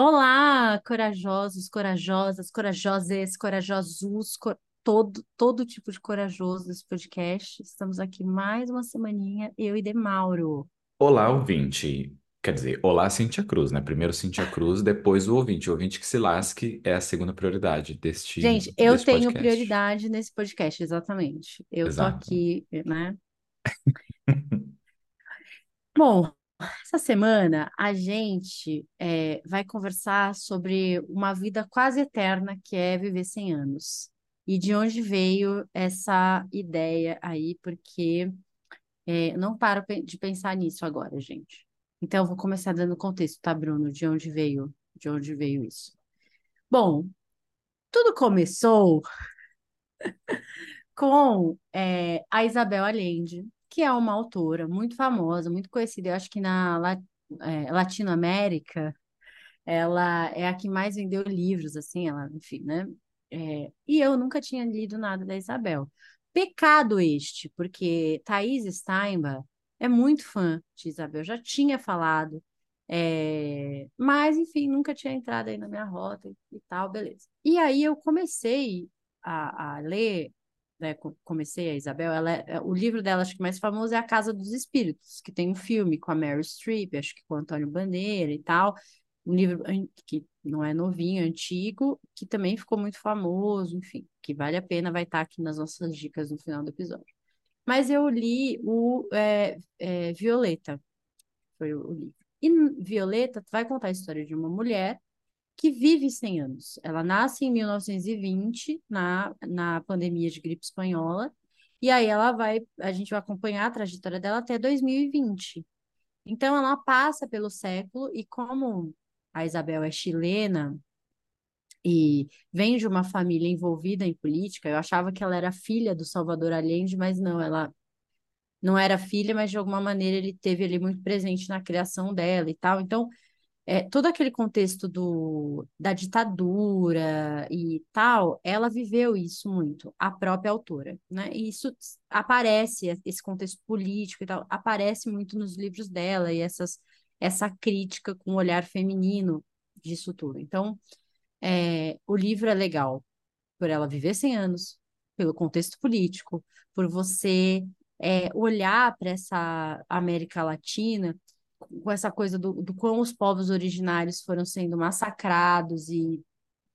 Olá, corajosos, corajosas, corajosas, corajosos, co- todo, todo tipo de corajoso desse podcast. Estamos aqui mais uma semaninha, eu e Demauro. Olá, ouvinte. Quer dizer, olá, Cintia Cruz, né? Primeiro Cintia Cruz, depois o ouvinte. O ouvinte que se lasque é a segunda prioridade deste, Gente, eu deste tenho podcast. prioridade nesse podcast, exatamente. Eu tô Exato. aqui, né? Bom, essa semana a gente é, vai conversar sobre uma vida quase eterna que é viver 100 anos. E de onde veio essa ideia aí, porque É, não paro de pensar nisso agora, gente. Então, vou começar dando contexto, tá, Bruno? De onde veio, de onde veio isso? Bom, tudo começou com é, a Isabel Allende, que é uma autora muito famosa, muito conhecida. Eu acho que na é, Latinoamérica ela é a que mais vendeu livros, assim, ela, enfim, né? É, e eu nunca tinha lido nada da Isabel. Pecado este, porque Thaís Steinbach é muito fã de Isabel, já tinha falado, é, mas, enfim, nunca tinha entrado aí na minha rota e, e tal, beleza. E aí eu comecei a, a ler, né, co- comecei a Isabel, ela é- é- o livro dela, acho que mais famoso é A Casa dos Espíritos, que tem um filme com a Meryl Streep, acho que com o Antônio Bandeira e tal, um livro que não é novinho, é antigo, que também ficou muito famoso, enfim, que vale a pena, vai estar aqui nas nossas dicas no final do episódio. Mas eu li o é, é, Violeta, foi o, livro. E Violeta vai contar a história de uma mulher que vive 100 anos. Ela nasce em 1920, na, na pandemia de gripe espanhola, e aí ela vai, a gente vai acompanhar a trajetória dela até 2020. Então, ela passa pelo século, e como a Isabel é chilena e vem de uma família envolvida em política, eu achava que ela era filha do Salvador Allende, mas não, ela não era filha, mas de alguma maneira ele teve ali muito presente na criação dela e tal. Então, é, todo aquele contexto do, da ditadura e tal, ela viveu isso muito, a própria autora, né? E isso aparece, esse contexto político e tal, aparece muito nos livros dela e essas, essa crítica com o olhar feminino disso tudo. Então, é, o livro é legal por ela viver 100 anos, pelo contexto político, por você é, olhar para essa América Latina com essa coisa do, do como os povos originários foram sendo massacrados e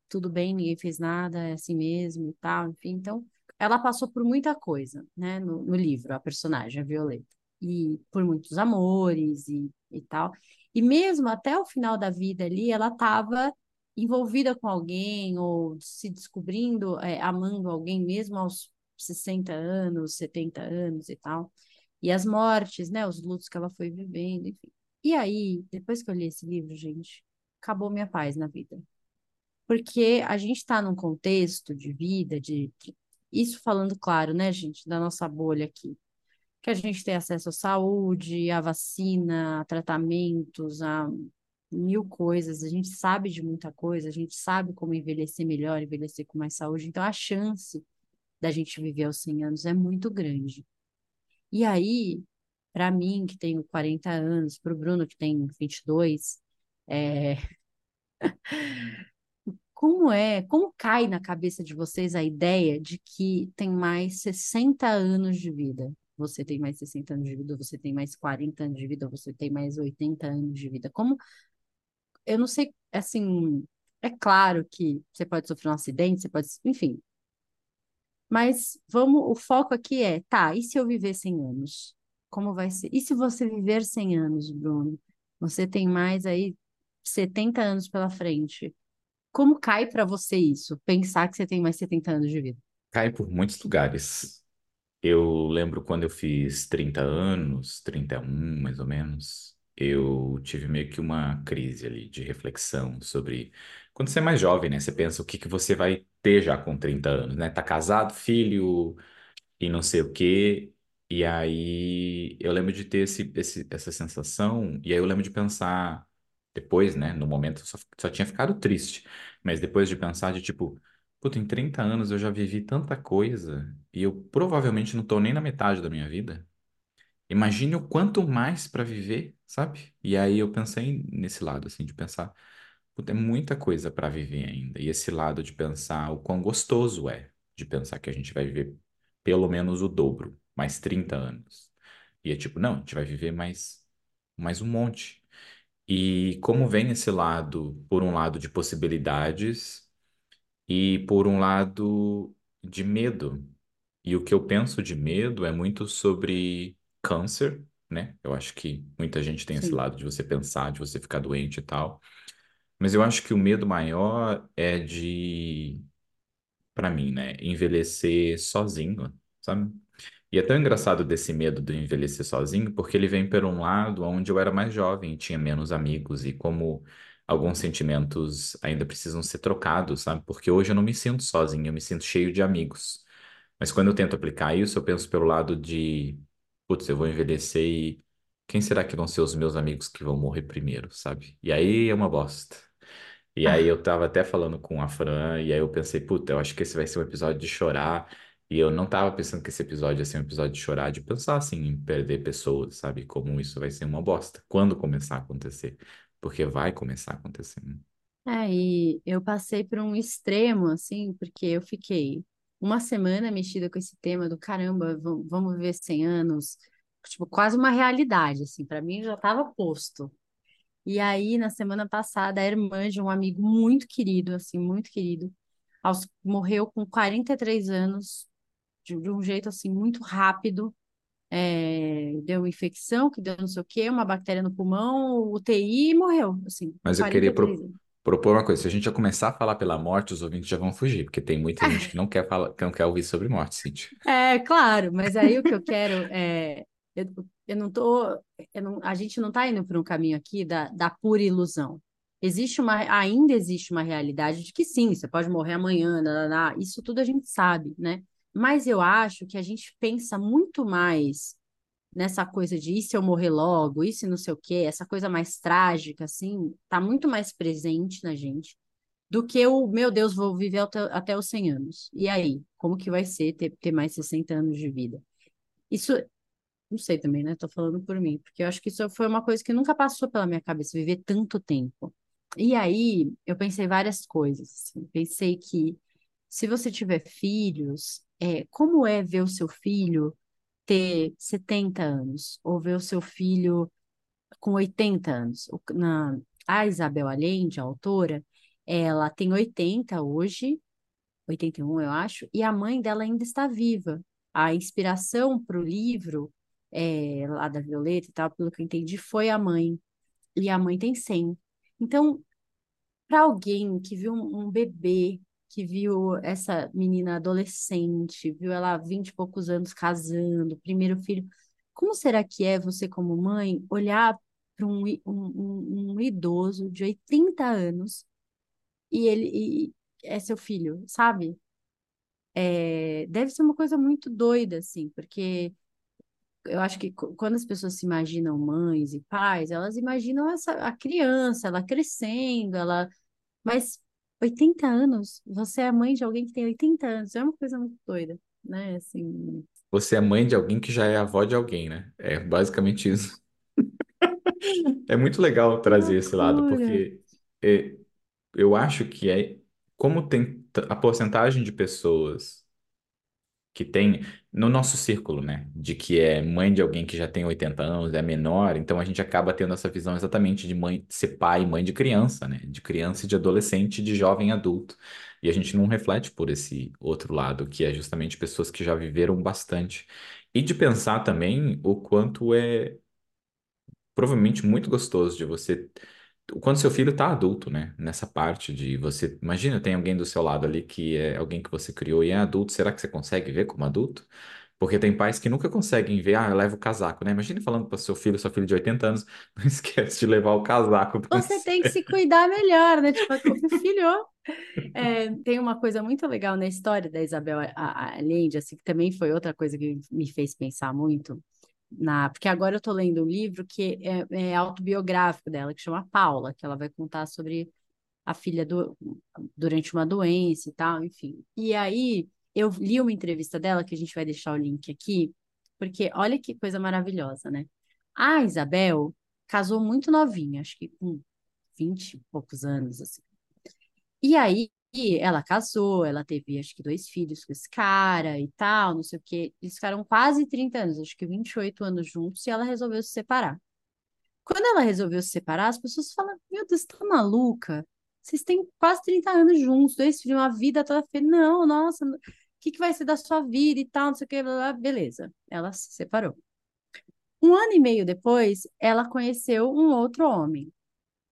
tudo bem, ninguém fez nada, é assim mesmo e tal, enfim. Então, ela passou por muita coisa, né, no, no livro, a personagem, a Violeta, e por muitos amores e, e tal. E mesmo até o final da vida ali, ela estava envolvida com alguém ou se descobrindo, é, amando alguém mesmo aos 60 anos, 70 anos e tal. E as mortes, né, os lutos que ela foi vivendo, enfim. E aí, depois que eu li esse livro, gente, acabou minha paz na vida. Porque a gente está num contexto de vida, de isso falando claro, né, gente, da nossa bolha aqui, que a gente tem acesso à saúde, à vacina, a tratamentos, a mil coisas, a gente sabe de muita coisa, a gente sabe como envelhecer melhor, envelhecer com mais saúde, então a chance da gente viver aos 100 anos é muito grande. E aí, para mim, que tenho 40 anos, para o Bruno, que tem 22, é, Como é, como cai na cabeça de vocês a ideia de que tem mais 60 anos de vida? Você tem mais 60 anos de vida, você tem mais 40 anos de vida, você tem mais 80 anos de vida. Como, eu não sei, assim, é claro que você pode sofrer um acidente, você pode, enfim, mas vamos, o foco aqui é, tá, e se eu viver 100 anos? Como vai ser? E se você viver 100 anos, Bruno? Você tem mais aí 70 anos pela frente. Como cai pra você isso? Pensar que você tem mais 70 anos de vida. Cai por muitos lugares. Eu lembro quando eu fiz 30 anos, 31 mais ou menos, eu tive meio que uma crise ali de reflexão sobre. Quando você é mais jovem, né? Você pensa o que que você vai ter já com 30 anos, né? Tá casado, filho, e não sei o quê. E aí eu lembro de ter esse, esse- essa sensação, e aí eu lembro de pensar depois, né? No momento só, só tinha ficado triste, mas depois de pensar de tipo, puta, em 30 anos eu já vivi tanta coisa e eu provavelmente não tô nem na metade da minha vida. Imagine o quanto mais para viver, sabe? E aí eu pensei nesse lado, assim, de pensar. puta, é muita coisa para viver ainda. E esse lado de pensar o quão gostoso é de pensar que a gente vai viver pelo menos o dobro, mais 30 anos. E é tipo, não, a gente vai viver mais, mais um monte. E como vem esse lado, por um lado de possibilidades e por um lado de medo. E o que eu penso de medo é muito sobre câncer, né? Eu acho que muita gente tem esse Sim, lado de você pensar, de você ficar doente e tal. Mas eu acho que o medo maior é de, para mim, né, envelhecer sozinho, sabe? E é tão engraçado desse medo de envelhecer sozinho, porque ele vem por um lado onde eu era mais jovem, tinha menos amigos, e como alguns sentimentos ainda precisam ser trocados, sabe? Porque hoje eu não me sinto sozinho, eu me sinto cheio de amigos. Mas quando eu tento aplicar isso, eu penso pelo lado de, putz, eu vou envelhecer e quem será que vão ser os meus amigos que vão morrer primeiro, sabe? E aí é uma bosta. E aí Ah, eu tava até falando com a Fran, e aí eu pensei, puta, eu acho que esse vai ser um episódio de chorar. E eu não tava pensando que esse episódio ia ser um episódio de chorar, de pensar assim em perder pessoas, sabe? Como isso vai ser uma bosta. Quando começar a acontecer. Porque vai começar a acontecer. né? é, e eu passei por um extremo, assim, porque eu fiquei uma semana mexida com esse tema do caramba, vamos, viver 100 anos, tipo, quase uma realidade, assim, para mim já estava posto. E aí, na semana passada, a irmã de um amigo muito querido, assim, muito querido, aos- morreu com 43 anos, de, de um jeito, assim, muito rápido. É, deu infecção, que deu não sei o quê, uma bactéria no pulmão, UTI e morreu, assim, Mas eu queria 43 pro- anos. Propor uma coisa. Se a gente já começar a falar pela morte, os ouvintes já vão fugir, porque tem muita gente que não quer falar, que não quer ouvir sobre morte, Cíntia. É, claro, mas aí o que eu quero é. Eu, eu não tô. eu não- a gente não está indo por um caminho aqui da, da pura ilusão. Existe uma, ainda existe uma realidade de que sim, você pode morrer amanhã, lá, isso tudo a gente sabe, né? Mas eu acho que a gente pensa muito mais nessa coisa de e se eu morrer logo, e se não sei o quê, essa coisa mais trágica, assim, tá muito mais presente na gente do que o, meu Deus, vou viver até, até os 100 anos. E aí? Como que vai ser ter, ter mais 60 anos de vida? Isso, não sei também, né? Tô falando por mim, porque eu acho que isso foi uma coisa que nunca passou pela minha cabeça, viver tanto tempo. E aí, eu pensei várias coisas. assim. Pensei que se você tiver filhos, é, como é ver o seu filho ter 70 anos, ou ver o seu filho com 80 anos. Na, a Isabel Allende, a autora, ela tem 80 hoje, 81 eu acho, e a mãe dela ainda está viva. A inspiração para o livro, é, lá da Violeta e tal, pelo que eu entendi, foi a mãe. E a mãe tem 100. Então, para alguém que viu um bebê, que viu essa menina adolescente, viu ela há 20 e poucos anos casando, primeiro filho, como será que é você, como mãe, olhar para um, um, um- idoso de 80 anos e ele e é seu filho, sabe? É, deve ser uma coisa muito doida, assim, porque eu acho que quando as pessoas se imaginam mães e pais, elas imaginam essa, a criança, ela crescendo, ela mas 80 anos, você é mãe de alguém que tem 80 anos, é uma coisa muito doida, né? Assim, Você é mãe de alguém que já é avó de alguém, né? É basicamente isso. É muito legal trazer esse lado, porque é, eu acho que é como tem a porcentagem de pessoas que tem no nosso círculo, né, de que é mãe de alguém que já tem 80 anos, é menor, então a gente acaba tendo essa visão exatamente de mãe, de ser pai e mãe de criança, né, de criança e de adolescente, de jovem adulto. E a gente não reflete por esse outro lado, que é justamente pessoas que já viveram bastante. E de pensar também o quanto é provavelmente muito gostoso de você. Quando seu filho tá adulto, né? Nessa parte de você. Imagina, tem alguém do seu lado ali que é alguém que você criou e é adulto. Será que você consegue ver como adulto? Porque tem pais que nunca conseguem ver, ah, leva o casaco, né? Imagina falando para seu filho, seu filho de 80 anos, não esquece de levar o casaco Você tem que se cuidar melhor, né? Tipo, filho, é, tem uma coisa muito legal na história da Isabel Allende, assim, que também foi outra coisa que me fez pensar muito, na, porque agora eu tô lendo um livro que é, é autobiográfico dela, que chama Paula, que ela vai contar sobre a filha do, durante uma doença e tal, enfim. E aí eu li uma entrevista dela, que a gente vai deixar o link aqui, porque olha que coisa maravilhosa, né? A Isabel casou muito novinha, acho que com 20 e poucos anos, assim. E aí ela casou, ela teve acho que dois filhos com esse cara e tal, não sei o quê. Eles ficaram quase 30 anos, acho que 28 anos juntos, e ela resolveu se separar. Quando ela resolveu se separar, as pessoas falam: Meu Deus, você tá maluca? Vocês têm quase 30 anos juntos, dois filhos, uma vida toda feia. Não, nossa, o que, que vai ser da sua vida e tal, não sei o que, blá, blá. beleza. Ela se separou. Um ano e meio depois, ela conheceu um outro homem,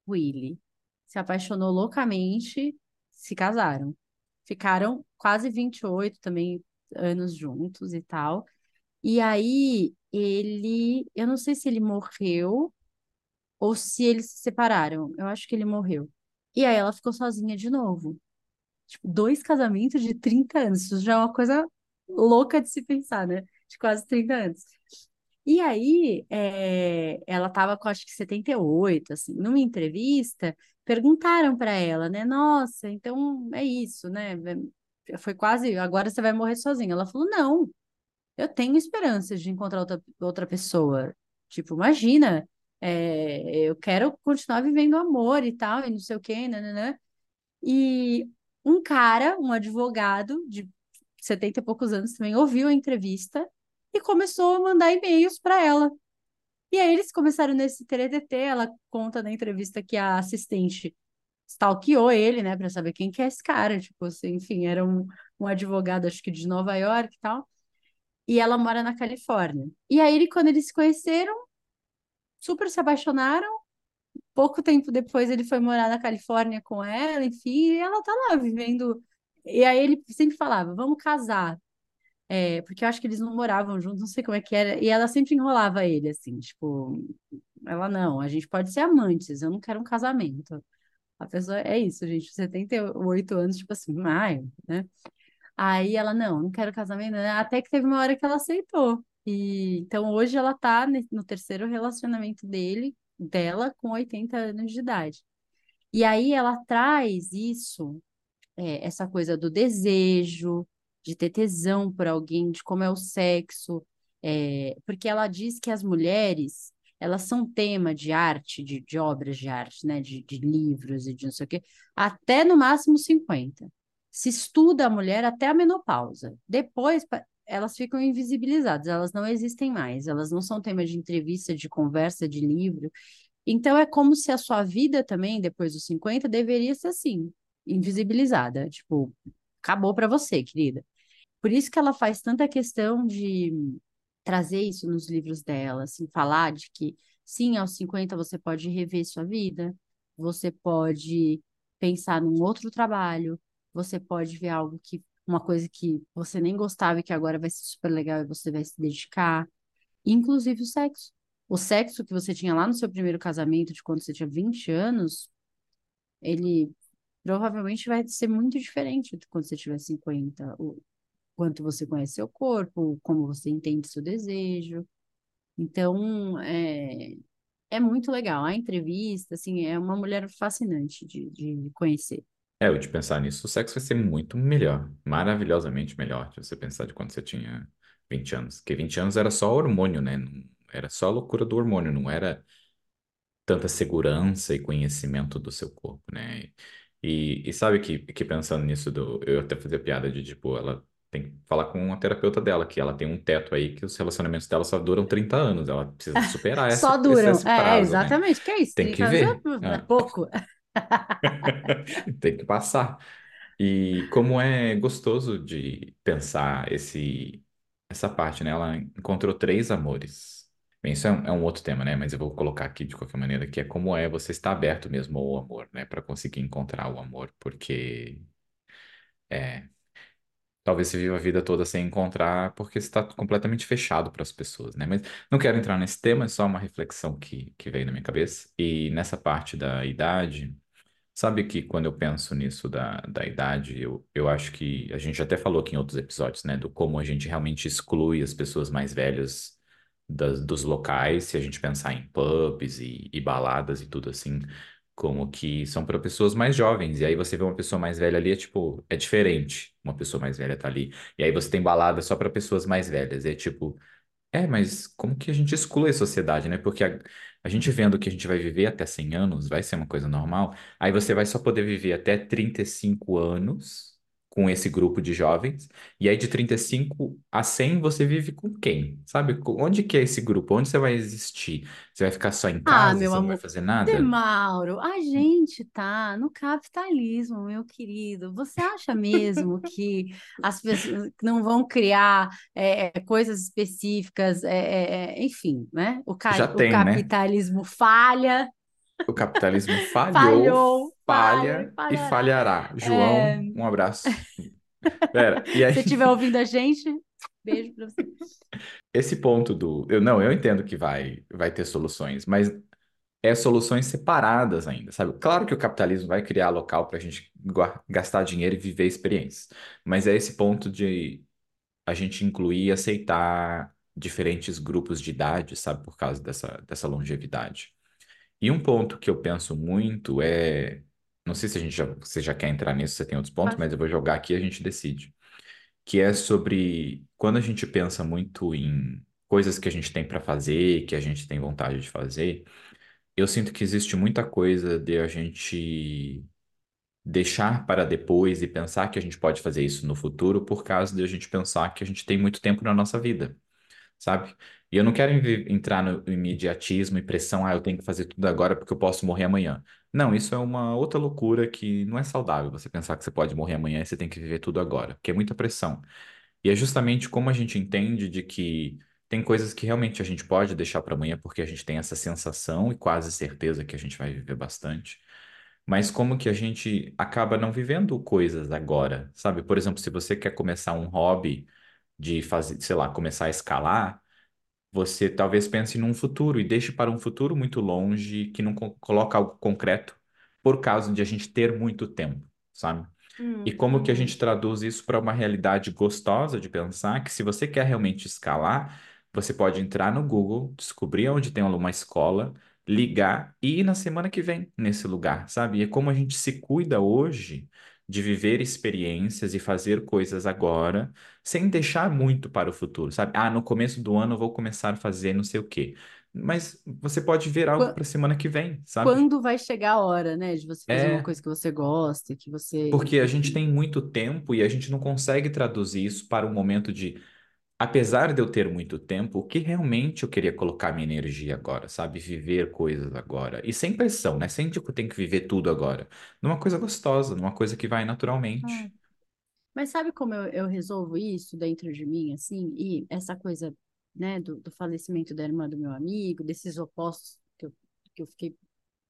Willie. Se apaixonou loucamente, se casaram. Ficaram quase 28 também anos juntos e tal. E aí ele, eu não sei se ele morreu ou se eles se separaram. Eu acho que ele morreu. E aí ela ficou sozinha de novo. Tipo, dois casamentos de 30 anos. Isso já é uma coisa louca de se pensar, né? De quase 30 anos. E aí, é, ela estava com acho que 78, assim, numa entrevista, perguntaram para ela, né? Nossa, então é isso, né? Foi quase, agora você vai morrer sozinha. Ela falou: Não, eu tenho esperanças de encontrar outra, outra pessoa. Tipo, imagina, é, eu quero continuar vivendo amor e tal, e não sei o quê, né, né. E um cara, um advogado de 70 e poucos anos também, ouviu a entrevista e começou a mandar e-mails para ela. E aí eles começaram nesse TTT, ela conta na entrevista que a assistente stalkeou ele, né, para saber quem que é esse cara, tipo assim, enfim, era um, um advogado, acho que de Nova York e tal, e ela mora na Califórnia. E aí, quando eles se conheceram, super se apaixonaram, pouco tempo depois ele foi morar na Califórnia com ela, enfim, e ela tá lá vivendo. E aí ele sempre falava, vamos casar. É, porque eu acho que eles não moravam juntos, não sei como é que era. E ela sempre enrolava ele, assim, tipo, ela não, a gente pode ser amantes, eu não quero um casamento. A pessoa é isso, gente, 78 anos, tipo assim, ai, né? Aí ela, não, não quero casamento, né? Até que teve uma hora que ela aceitou. E então hoje ela tá no terceiro relacionamento dele, dela, com 80 anos de idade. E aí ela traz isso, é, essa coisa do desejo, de ter tesão por alguém, de como é o sexo, é, porque ela diz que as mulheres elas são tema de arte, de, de obras de arte, né, de, de, livros e de não sei o quê, até no máximo 50. Se estuda a mulher até a menopausa. Depois elas ficam invisibilizadas, elas não existem mais, elas não são tema de entrevista, de conversa, de livro. Então é como se a sua vida também, depois dos 50, deveria ser assim, invisibilizada. Tipo, acabou para você, querida. Por isso que ela faz tanta questão de trazer isso nos livros dela, assim, falar de que sim, aos 50 você pode rever sua vida, você pode pensar num outro trabalho, você pode ver algo que uma coisa que você nem gostava e que agora vai ser super legal e você vai se dedicar, inclusive o sexo. O sexo que você tinha lá no seu primeiro casamento, de quando você tinha 20 anos, ele provavelmente vai ser muito diferente de quando você tiver 50. O quanto você conhece seu corpo, como você entende seu desejo. Então, é, é muito legal. A entrevista, assim, é uma mulher fascinante de, de conhecer. É, eu de pensar nisso, o sexo vai ser muito melhor, maravilhosamente melhor, de você pensar de quando você tinha 20 anos. Porque 20 anos era só hormônio, né? Era só a loucura do hormônio, não era tanta segurança e conhecimento do seu corpo, né? E, e sabe que, que pensando nisso, do, eu até fazia piada de, tipo, ela tem que falar com a terapeuta dela, que ela tem um teto aí que os relacionamentos dela só duram 30 anos, ela precisa superar essa, Só duram. esse É, prazo, né? exatamente. Que é isso? Tem que 30 anos ver. é é pouco. Tem que passar. E como é gostoso de pensar esse, essa parte, né? Ela encontrou três amores. Bem, isso é um, é um outro tema, né? Mas eu vou colocar aqui de qualquer maneira, que é como é você estar aberto mesmo ao amor, né? Para conseguir encontrar o amor, porque é, talvez você viva a vida toda sem encontrar, porque está completamente fechado para as pessoas, né? Mas não quero entrar nesse tema, é só uma reflexão que, que veio na minha cabeça. E nessa parte da idade. Sabe que quando eu penso nisso da, da idade, eu, eu acho que a gente até falou aqui em outros episódios, né, do como a gente realmente exclui as pessoas mais velhas das, dos locais, se a gente pensar em pubs e, e baladas e tudo assim, como que são para pessoas mais jovens. E aí você vê uma pessoa mais velha ali, é tipo, é diferente. Uma pessoa mais velha tá ali. E aí você tem balada só para pessoas mais velhas. É tipo, é, mas como que a gente exclui a sociedade, né? Porque a, A gente vendo que a gente vai viver até 100 anos, vai ser uma coisa normal, aí você vai só poder viver até 35 anos com esse grupo de jovens, e aí de 35 a 100 você vive com quem? Sabe? Onde que é esse grupo? Onde você vai existir? Você vai ficar só em Ah, casa, meu você não vai amor. fazer De nada? Mauro, a gente tá no capitalismo, meu querido. Você acha mesmo que as pessoas não vão criar é, é, coisas específicas? é, é, é, enfim, né? O, Já ca- o tem, né? capitalismo falha, O capitalismo falhou, falhou, falha e falha e falhará. falhará. É, João, um abraço. Pera, e aí, se estiver ouvindo a gente, beijo pra você. esse ponto do. Eu, não, eu entendo que vai, vai ter soluções, mas é soluções separadas ainda, sabe? Claro que o capitalismo vai criar local para a gente gastar dinheiro e viver experiências, mas é esse ponto de a gente incluir e aceitar diferentes grupos de idade, sabe? Por causa dessa, dessa longevidade. E um ponto que eu penso muito é. Não sei se a gente já, você já quer entrar nisso, você tem outros pontos, mas eu vou jogar aqui e a gente decide. Que é sobre quando a gente pensa muito em coisas que a gente tem para fazer, que a gente tem vontade de fazer, eu sinto que existe muita coisa de a gente deixar para depois e pensar que a gente pode fazer isso no futuro por causa de a gente pensar que a gente tem muito tempo na nossa vida sabe? E eu não quero entrar no imediatismo e pressão, ah, eu tenho que fazer tudo agora porque eu posso morrer amanhã. Não, isso é uma outra loucura que não é saudável você pensar que você pode morrer amanhã e você tem que viver tudo agora, porque é muita pressão. E é justamente como a gente entende de que tem coisas que realmente a gente pode deixar para amanhã porque a gente tem essa sensação e quase certeza que a gente vai viver bastante. Mas como que a gente acaba não vivendo coisas agora, sabe? Por exemplo, se você quer começar um hobby de fazer, sei lá, começar a escalar, você talvez pense num futuro e deixe para um futuro muito longe que não co- coloca algo concreto por causa de a gente ter muito tempo, sabe? E Hum, como que a uhum. gente traduz isso para uma realidade gostosa de pensar que se você quer realmente escalar, você pode entrar no Google, descobrir onde tem uma escola, ligar e ir na semana que vem nesse lugar, sabe? E é como a gente se cuida hoje de viver experiências e fazer coisas agora, sem deixar muito para o futuro, sabe? Ah, no começo do ano eu vou começar a fazer não sei o quê. Mas você pode ver algo para a semana que vem, sabe? Quando vai chegar a hora, né, de você fazer uma É coisa que você gosta, que você, Porque a gente tem muito tempo e a gente não consegue traduzir isso para um momento de, apesar de eu ter muito tempo, o que realmente eu queria colocar minha energia agora, sabe? Viver coisas agora. E sem pressão, né? Sem tipo, tenho que viver tudo agora. Numa coisa gostosa, numa coisa que vai naturalmente. Mas sabe como eu, eu resolvo isso dentro de mim, assim? E essa coisa, né, do, do falecimento da irmã do meu amigo, desses opostos que eu, que eu fiquei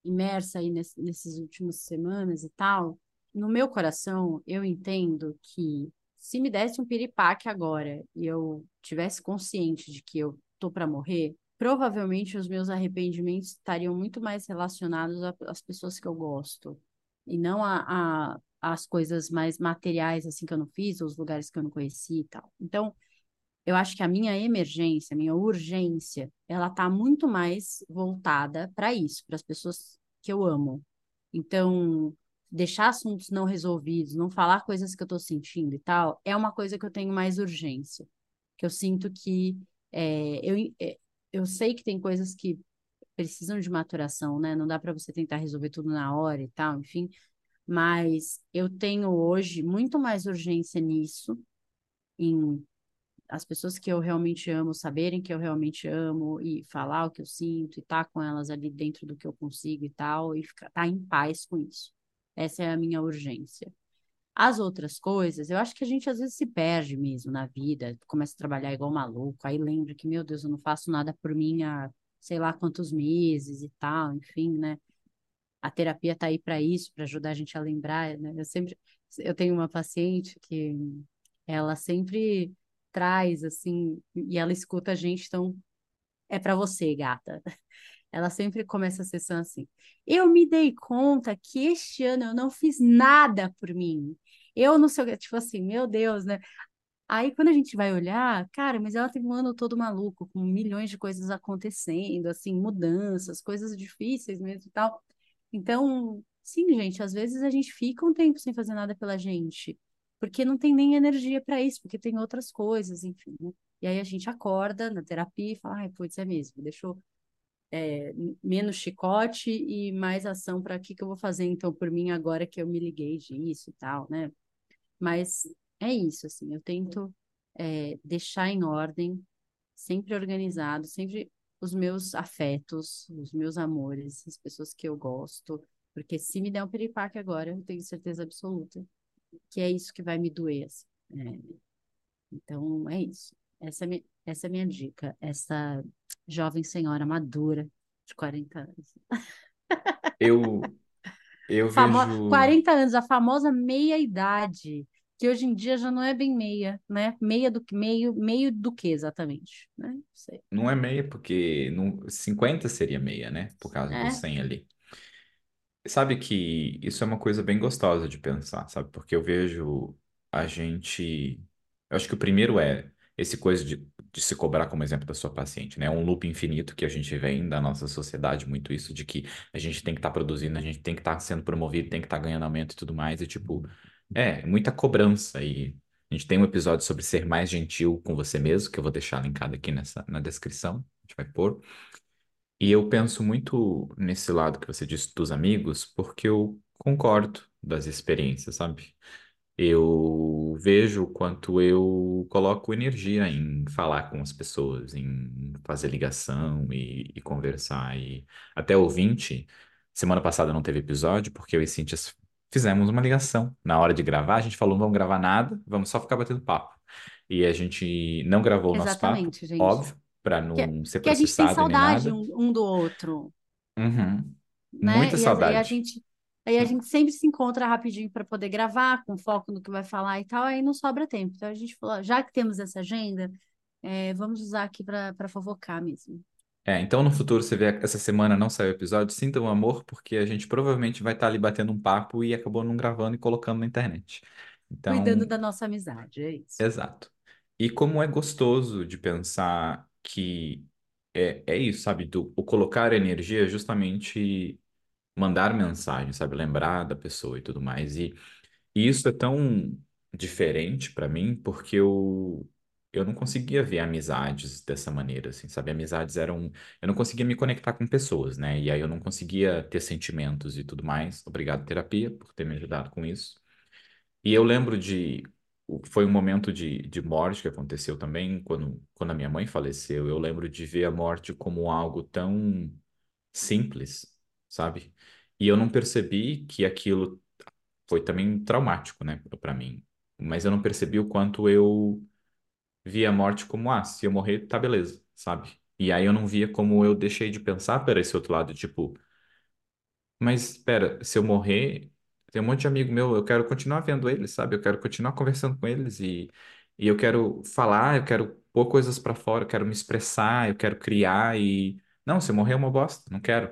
imersa aí ness- nesses últimas semanas e tal, no meu coração, eu entendo que se me desse um piripaque agora e eu tivesse consciente de que eu tô para morrer, provavelmente os meus arrependimentos estariam muito mais relacionados às pessoas que eu gosto e não a, a as coisas mais materiais assim que eu não fiz, ou os lugares que eu não conheci e tal. Então, eu acho que a minha emergência, a minha urgência, ela tá muito mais voltada para isso, para as pessoas que eu amo. Então, deixar assuntos não resolvidos, não falar coisas que eu estou sentindo e tal, é uma coisa que eu tenho mais urgência. Que eu sinto que é, eu, é, eu sei que tem coisas que precisam de maturação, né? Não dá para você tentar resolver tudo na hora e tal, enfim. Mas eu tenho hoje muito mais urgência nisso, em as pessoas que eu realmente amo saberem que eu realmente amo e falar o que eu sinto e estar tá com elas ali dentro do que eu consigo e tal, e ficar tá em paz com isso. Essa é a minha urgência. As outras coisas, eu acho que a gente às vezes se perde mesmo na vida, começa a trabalhar igual maluco, aí lembra que, meu Deus, eu não faço nada por mim há sei lá quantos meses e tal, enfim, né? A terapia tá aí para isso, para ajudar a gente a lembrar, né? Eu sempre, eu tenho uma paciente que ela sempre traz assim, e ela escuta a gente, então é para você, gata. Ela sempre começa a sessão assim. Eu me dei conta que este ano eu não fiz nada por mim. Eu não sei o que, tipo assim, meu Deus, né? Aí quando a gente vai olhar, cara, mas ela teve um ano todo maluco, com milhões de coisas acontecendo, assim, mudanças, coisas difíceis mesmo e tal. Então, sim, gente, às vezes a gente fica um tempo sem fazer nada pela gente, porque não tem nem energia para isso, porque tem outras coisas, enfim, né? E aí a gente acorda na terapia e fala, ai, putz, é mesmo, deixa eu é, menos chicote e mais ação para o que, que eu vou fazer então por mim agora que eu me liguei disso e tal, né? Mas é isso, assim, eu tento é, deixar em ordem, sempre organizado, sempre os meus afetos, os meus amores, as pessoas que eu gosto, porque se me der um piripaque agora, eu tenho certeza absoluta que é isso que vai me doer. Assim. É. Então, é isso. Essa é, minha, essa é a minha dica. Essa jovem senhora madura de 40 anos. Eu, eu Famo... vejo. 40 anos, a famosa meia-idade, que hoje em dia já não é bem meia, né? Meia do que meio, meio do que exatamente, né? Não sei. Não é meia, porque no... 50 seria meia, né? Por causa do É, 100 ali. Sabe que isso é uma coisa bem gostosa de pensar, sabe? Porque eu vejo a gente. Eu acho que o primeiro é esse coisa de, de se cobrar como exemplo da sua paciente, né? É um loop infinito que a gente vem da nossa sociedade, muito isso, de que a gente tem que estar produzindo, a gente tem que estar sendo promovido, tem que estar ganhando aumento e tudo mais. E tipo, é, muita cobrança. E a gente tem um episódio sobre ser mais gentil com você mesmo, que eu vou deixar linkado aqui nessa, na descrição. A gente vai pôr. E eu penso muito nesse lado que você disse dos amigos, porque eu concordo das experiências, sabe? Eu vejo o quanto eu coloco energia em falar com as pessoas, em fazer ligação e, e conversar. E até ouvinte, semana passada não teve episódio, porque eu e Cíntia fizemos uma ligação. Na hora de gravar, a gente falou, não vamos gravar nada, vamos só ficar batendo papo. E a gente não gravou o nosso papo, gente. óbvio, para Que, não ser que a gente tem processado saudade um, um do outro, Uhum. né? Muita E aí a saudade. gente, aí a gente sempre se encontra rapidinho para poder gravar, com foco no que vai falar e tal, aí não sobra tempo. Então a gente falou, já que temos essa agenda, é, vamos usar aqui para fofocar mesmo. É, então no futuro você vê essa semana não saiu episódio, sinta o amor, porque a gente provavelmente vai estar ali batendo um papo e acabou não gravando e colocando na internet. Cuidando Então, da nossa amizade, é isso. exato. E como é gostoso de pensar que é, é isso, sabe? Do, o colocar energia é justamente mandar mensagem, sabe? Lembrar da pessoa e tudo mais. E E isso é tão diferente pra mim porque eu eu não conseguia ver amizades dessa maneira, assim, sabe? Amizades eram eu não conseguia me conectar com pessoas, né? E aí eu não conseguia ter sentimentos e tudo mais. Obrigado, terapia, por ter me ajudado com isso. E eu lembro de foi um momento de, de morte que aconteceu também quando quando a minha mãe faleceu. Eu lembro de ver a morte como algo tão simples, sabe? E eu não percebi que aquilo foi também traumático, né, para mim. Mas eu não percebi o quanto eu via a morte como, ah, se eu morrer, tá beleza, sabe? E aí eu não via como eu deixei de pensar para esse outro lado, tipo, mas espera, se eu morrer, tem um monte de amigo meu, eu quero continuar vendo eles, sabe? Eu quero continuar conversando com eles e, e eu quero falar, eu quero pôr coisas pra fora, eu quero me expressar, eu quero criar e não, se eu morrer é uma bosta, não quero.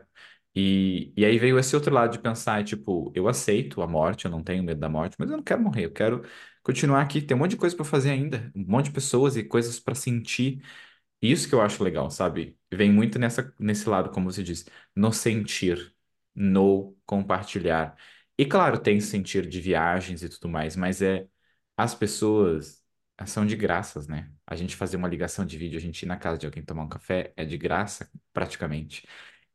E, e aí veio esse outro lado de pensar, tipo, eu aceito a morte, eu não tenho medo da morte, mas eu não quero morrer, eu quero continuar aqui, tem um monte de coisa pra fazer ainda, um monte de pessoas e coisas pra sentir. Isso que eu acho legal, sabe? Vem muito nessa, nesse lado, como você disse, no sentir, no compartilhar. E claro, tem sentir de viagens e tudo mais, mas é as pessoas são de graças, né? A gente fazer uma ligação de vídeo, a gente ir na casa de alguém tomar um café é de graça, praticamente.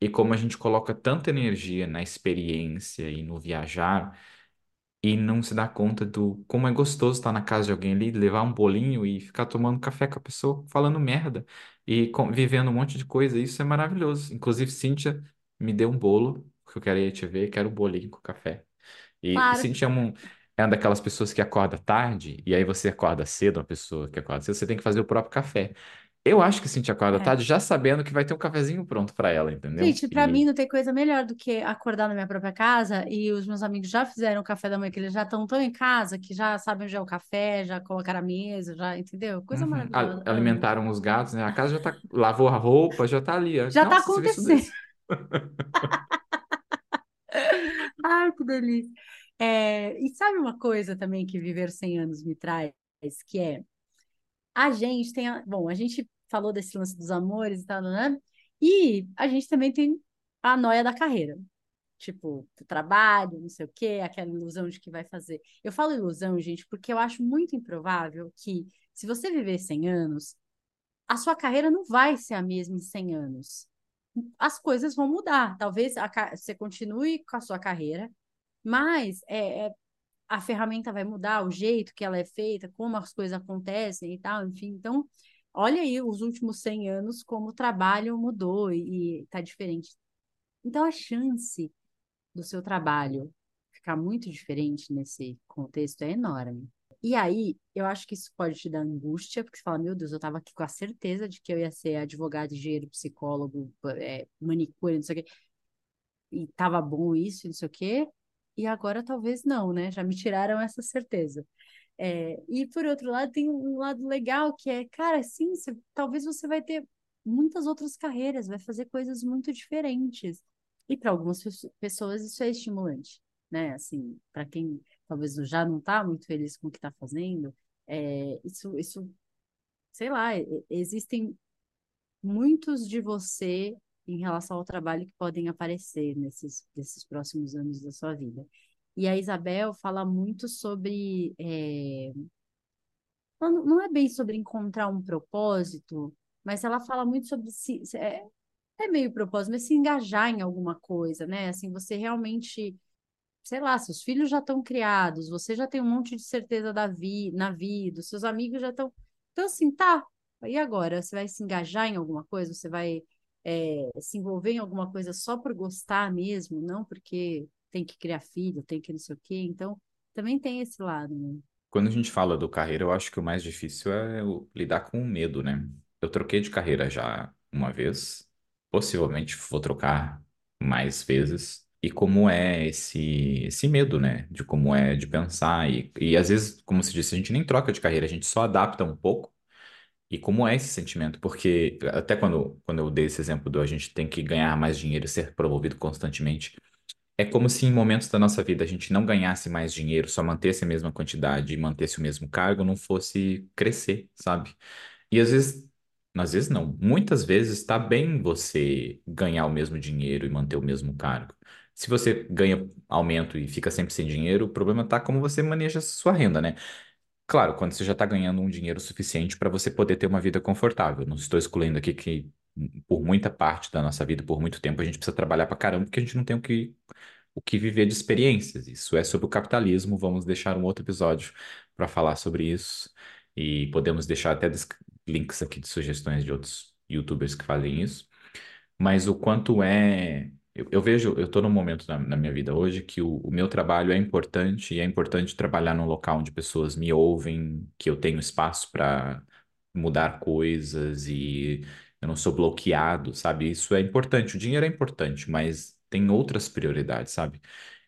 E como a gente coloca tanta energia na experiência e no viajar, e não se dá conta do como é gostoso estar na casa de alguém ali, levar um bolinho e ficar tomando café com a pessoa, falando merda e com- vivendo um monte de coisa. Isso é maravilhoso. Inclusive, Cíntia me deu um bolo, porque eu queria te ver, quero um bolinho com café. E Claro, Cíntia é, um, é uma daquelas pessoas que acorda tarde, e aí você acorda cedo, uma pessoa que acorda cedo, você tem que fazer o próprio café. Eu acho que Cíntia acorda é. tarde já sabendo que vai ter um cafezinho pronto para ela, entendeu? Gente, mim E não tem coisa melhor do que acordar na minha própria casa e os meus amigos já fizeram o café da manhã, que eles já estão tão em casa que já sabem onde é o café, já colocaram a mesa, já, entendeu? Coisa Uhum. Maravilhosa. Alimentaram os gatos, né? A casa já tá. Lavou a roupa, já tá ali. Já tá Nossa, isso acontecendo. Ai, que delícia. É, e sabe uma coisa também que viver 100 anos me traz, que é a gente tem, a- bom, a gente falou desse lance dos amores e tal, né? E a gente também tem a noia da carreira. Tipo, do trabalho, não sei o quê, aquela ilusão de que vai fazer. Eu falo ilusão, gente, porque eu acho muito improvável que, se você viver 100 anos, a sua carreira não vai ser a mesma em 100 anos. as coisas vão mudar. Talvez a, você continue com a sua carreira, mas é, é, a ferramenta vai mudar, o jeito que ela é feita, como as coisas acontecem e tal, enfim. Então, olha aí os últimos 100 anos como o trabalho mudou e está diferente. Então, a chance do seu trabalho ficar muito diferente nesse contexto é enorme. E aí, eu acho que isso pode te dar angústia, porque você fala, meu Deus, eu estava aqui com a certeza de que eu ia ser advogado, engenheiro, psicólogo, é, manicure, não sei o quê, e tava bom isso, não sei o quê, e agora talvez não, né? Já me tiraram essa certeza. É, e por outro lado, tem um lado legal que é, cara, sim, você, talvez você vai ter muitas outras carreiras, vai fazer coisas muito diferentes. E para algumas pessoas isso é estimulante, né? Assim, para quem talvez já não está muito feliz com o que está fazendo, é, isso, isso, sei lá, existem muitos de você em relação ao trabalho que podem aparecer nesses, nesses próximos anos da sua vida. E a Isabel fala muito sobre. É... Não é bem sobre encontrar um propósito, mas ela fala muito sobre se, é, é meio propósito, mas se engajar em alguma coisa, né? Assim, você realmente, sei lá, seus filhos já estão criados, você já tem um monte de certeza da vi, na vida, seus amigos já estão. Então, assim, tá. E agora? Você vai se engajar em alguma coisa? Você vai é, se envolver em alguma coisa só por gostar mesmo, não porque tem que criar filho, tem que não sei o quê. Então, também tem esse lado, né? Quando a gente fala do carreira, eu acho que o mais difícil é lidar com o medo, né? Eu troquei de carreira já uma vez, possivelmente vou trocar mais vezes. E como é esse, esse medo, né? De como é de pensar. E, e às vezes, como se disse, a gente nem troca de carreira, a gente só adapta um pouco e como é esse sentimento? Porque até quando, quando eu dei esse exemplo do a gente tem que ganhar mais dinheiro e ser promovido constantemente, é como se em momentos da nossa vida a gente não ganhasse mais dinheiro, só mantesse a mesma quantidade e mantesse o mesmo cargo, não fosse crescer, sabe? E às vezes, às vezes não, muitas vezes está bem você ganhar o mesmo dinheiro e manter o mesmo cargo. Se você ganha aumento e fica sempre sem dinheiro, o problema está como você maneja sua renda, né? Claro, quando você já está ganhando um dinheiro suficiente para você poder ter uma vida confortável. Não estou excluindo aqui que por muita parte da nossa vida, por muito tempo, a gente precisa trabalhar para caramba porque a gente não tem o que, o que viver de experiências. Isso é sobre o capitalismo. Vamos deixar um outro episódio para falar sobre isso. E podemos deixar até links aqui de sugestões de outros YouTubers que fazem isso. Mas o quanto é eu, eu vejo, eu estou num momento na, na, minha vida hoje que o, o, meu trabalho é importante e é importante trabalhar num local onde pessoas me ouvem, que eu tenho espaço para mudar coisas e eu não sou bloqueado, sabe? Isso é importante. O dinheiro é importante, mas tem outras prioridades, sabe?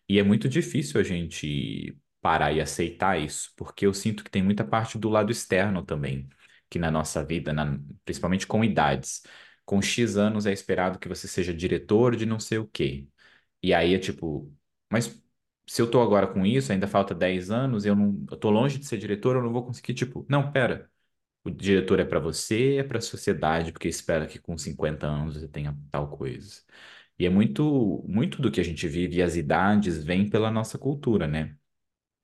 E é muito difícil a gente parar e aceitar isso, porque eu sinto que tem muita parte do lado externo também, que na nossa vida, na, principalmente com idades com X anos é esperado que você seja diretor de não sei o quê. E aí é tipo, mas se eu tô agora com isso, ainda falta 10 anos, eu não, eu tô longe de ser diretor, eu não vou conseguir, tipo, não, pera. O diretor é para você, é para a sociedade, porque espera que com 50 anos você tenha tal coisa. E é muito, muito do que a gente vive e as idades vêm pela nossa cultura, né?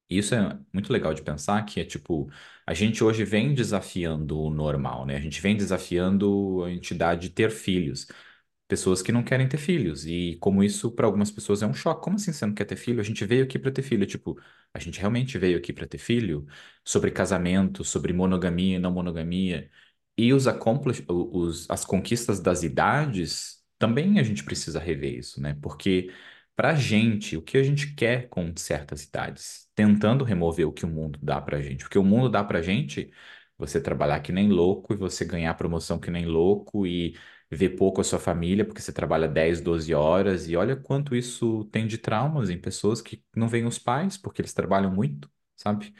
E isso é muito legal de pensar que é tipo, a gente hoje vem desafiando o normal, né? A gente vem desafiando a entidade de ter filhos. Pessoas que não querem ter filhos. E como isso para algumas pessoas é um choque. Como assim você não quer ter filho? A gente veio aqui para ter filho. Tipo, a gente realmente veio aqui para ter filho? Sobre casamento, sobre monogamia e não monogamia. E os, os as conquistas das idades, também a gente precisa rever isso, né? Porque para gente, o que a gente quer com certas idades, tentando remover o que o mundo dá para gente. Porque o mundo dá para gente você trabalhar que nem louco e você ganhar promoção que nem louco e ver pouco a sua família porque você trabalha 10, 12 horas e olha quanto isso tem de traumas em pessoas que não veem os pais porque eles trabalham muito, sabe?